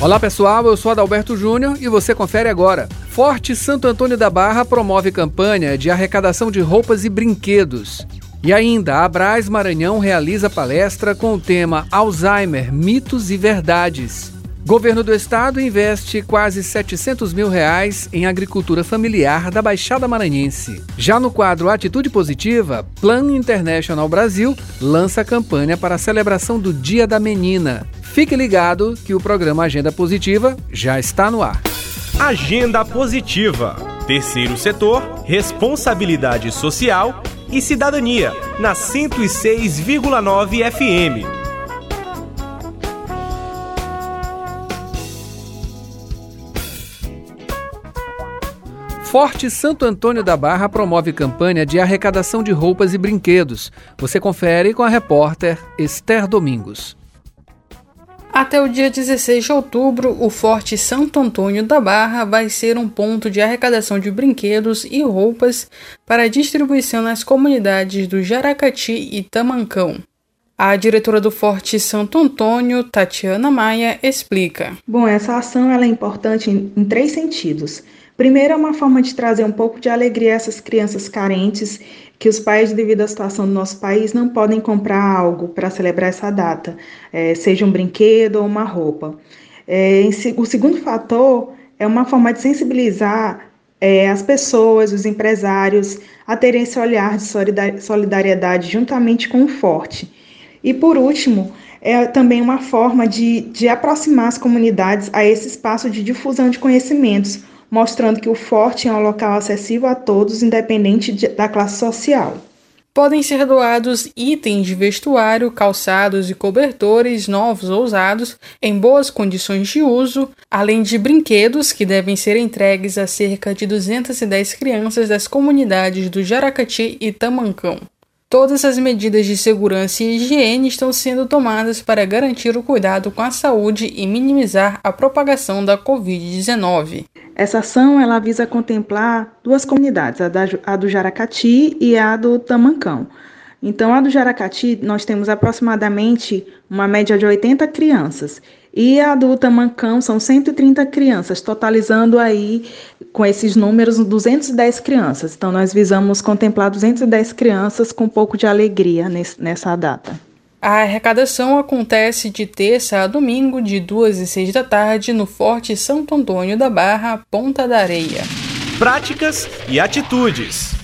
Olá pessoal, eu sou Adalberto Júnior e você confere agora. Forte Santo Antônio da Barra promove campanha de arrecadação de roupas e brinquedos. E ainda, a Abraz Maranhão realiza palestra com o tema Alzheimer, mitos e verdades. Governo do Estado investe quase 700 mil reais em agricultura familiar da Baixada Maranhense. Já no quadro Atitude Positiva, Plan International Brasil lança campanha para a celebração do Dia da Menina. Fique ligado que o programa Agenda Positiva já está no ar. Agenda Positiva. Terceiro setor, responsabilidade social e cidadania, na 106,9 FM. Forte Santo Antônio da Barra promove campanha de arrecadação de roupas e brinquedos. Você confere com a repórter Esther Domingos. Até o dia 16 de outubro, o Forte Santo Antônio da Barra vai ser um ponto de arrecadação de brinquedos e roupas para distribuição nas comunidades do Jaracati e Tamancão. A diretora do Forte Santo Antônio, Tatiana Maia, explica. Bom, essa ação ela é importante em, em três sentidos. Primeiro, é uma forma de trazer um pouco de alegria a essas crianças carentes que os pais, devido à situação do nosso país, não podem comprar algo para celebrar essa data, é, seja um brinquedo ou uma roupa. É, o segundo fator é uma forma de sensibilizar é, as pessoas, os empresários, a terem esse olhar de solidariedade juntamente com o forte. E por último, é também uma forma de, de aproximar as comunidades a esse espaço de difusão de conhecimentos, mostrando que o Forte é um local acessível a todos, independente de, da classe social. Podem ser doados itens de vestuário, calçados e cobertores novos ou usados em boas condições de uso, além de brinquedos que devem ser entregues a cerca de 210 crianças das comunidades do Jaracati e Tamancão. Todas as medidas de segurança e higiene estão sendo tomadas para garantir o cuidado com a saúde e minimizar a propagação da Covid-19. Essa ação ela visa contemplar duas comunidades, a, a do Jaracati e a do Tamancão. Então, a do Jaracati, nós temos aproximadamente uma média de 80 crianças. E a do Tamancão são 130 crianças, totalizando aí, com esses números, 210 crianças. Então, nós visamos contemplar 210 crianças com um pouco de alegria nesse, nessa data. A arrecadação acontece de terça a domingo, de 2 e 6 da tarde, no Forte Santo Antônio da Barra, Ponta da Areia. Práticas e atitudes.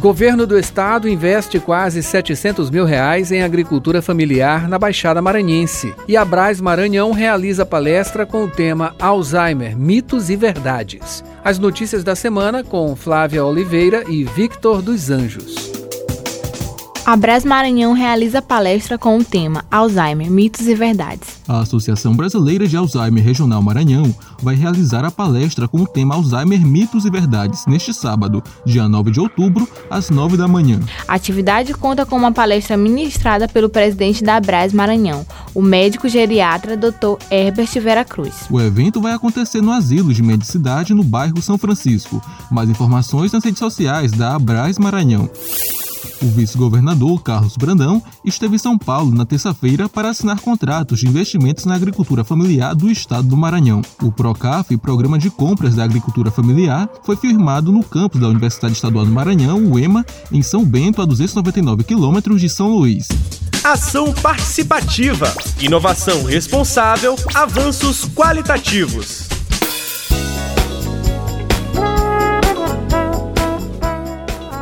Governo do Estado investe quase 700 mil reais em agricultura familiar na Baixada Maranhense. E a Braz Maranhão realiza palestra com o tema Alzheimer, mitos e verdades. As notícias da semana com Flávia Oliveira e Victor dos Anjos. A Bras Maranhão realiza palestra com o tema Alzheimer, mitos e verdades. A Associação Brasileira de Alzheimer Regional Maranhão vai realizar a palestra com o tema Alzheimer, mitos e verdades neste sábado, dia 9 de outubro, às 9 da manhã. A atividade conta com uma palestra ministrada pelo presidente da Bras Maranhão, o médico geriatra Dr. Herbert Vera Cruz. O evento vai acontecer no Asilo de Medicidade no bairro São Francisco. Mais informações nas redes sociais da Abras Maranhão. O vice-governador Carlos Brandão esteve em São Paulo na terça-feira para assinar contratos de investimentos na agricultura familiar do estado do Maranhão. O PROCAF, Programa de Compras da Agricultura Familiar, foi firmado no campus da Universidade Estadual do Maranhão, o EMA, em São Bento, a 299 quilômetros de São Luís. Ação participativa, inovação responsável, avanços qualitativos.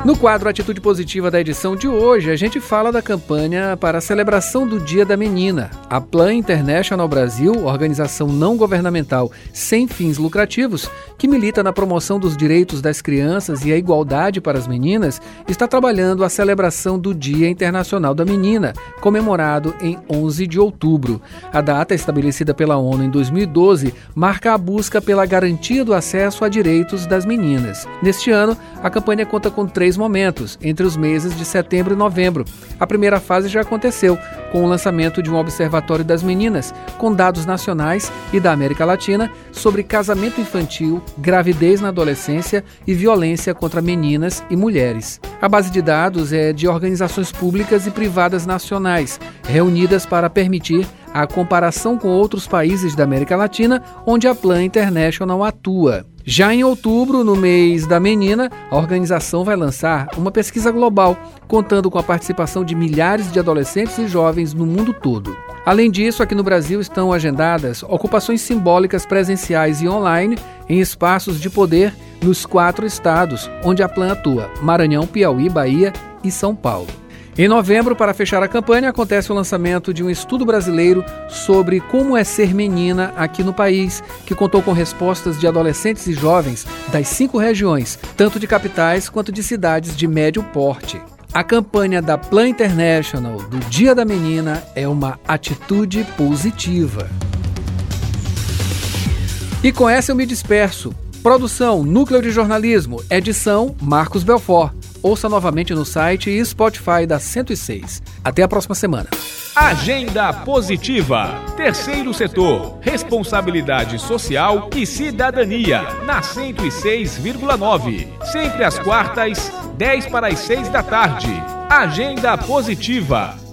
No quadro Atitude Positiva da edição de hoje, a gente fala da campanha para a celebração do Dia da Menina. A Plan International Brasil, organização não governamental sem fins lucrativos, que milita na promoção dos direitos das crianças e a igualdade para as meninas, está trabalhando a celebração do Dia Internacional da Menina, comemorado em 11 de outubro. A data, estabelecida pela ONU em 2012, marca a busca pela garantia do acesso a direitos das meninas. Neste ano, a campanha conta com três momentos, entre os meses de setembro e novembro. A primeira fase já aconteceu, com o lançamento de um Observatório das Meninas, com dados nacionais e da América Latina sobre casamento infantil, gravidez na adolescência e violência contra meninas e mulheres. A base de dados é de organizações públicas e privadas nacionais, reunidas para permitir a comparação com outros países da América Latina onde a Plan International atua. Já em outubro, no mês da menina, a organização vai lançar uma pesquisa global, contando com a participação de milhares de adolescentes e jovens no mundo todo. Além disso, aqui no Brasil estão agendadas ocupações simbólicas presenciais e online em espaços de poder nos quatro estados onde a Plan atua: Maranhão, Piauí, Bahia e São Paulo. Em novembro, para fechar a campanha, acontece o lançamento de um estudo brasileiro sobre como é ser menina aqui no país, que contou com respostas de adolescentes e jovens das cinco regiões, tanto de capitais quanto de cidades de médio porte. A campanha da Plan International do Dia da Menina é uma atitude positiva. E com essa eu me disperso. Produção Núcleo de Jornalismo, edição Marcos Belfort. Ouça novamente no site e Spotify da 106. Até a próxima semana. Agenda Positiva. Terceiro setor. Responsabilidade social e cidadania. Na 106,9. Sempre às quartas, 10 para as 6 da tarde. Agenda Positiva.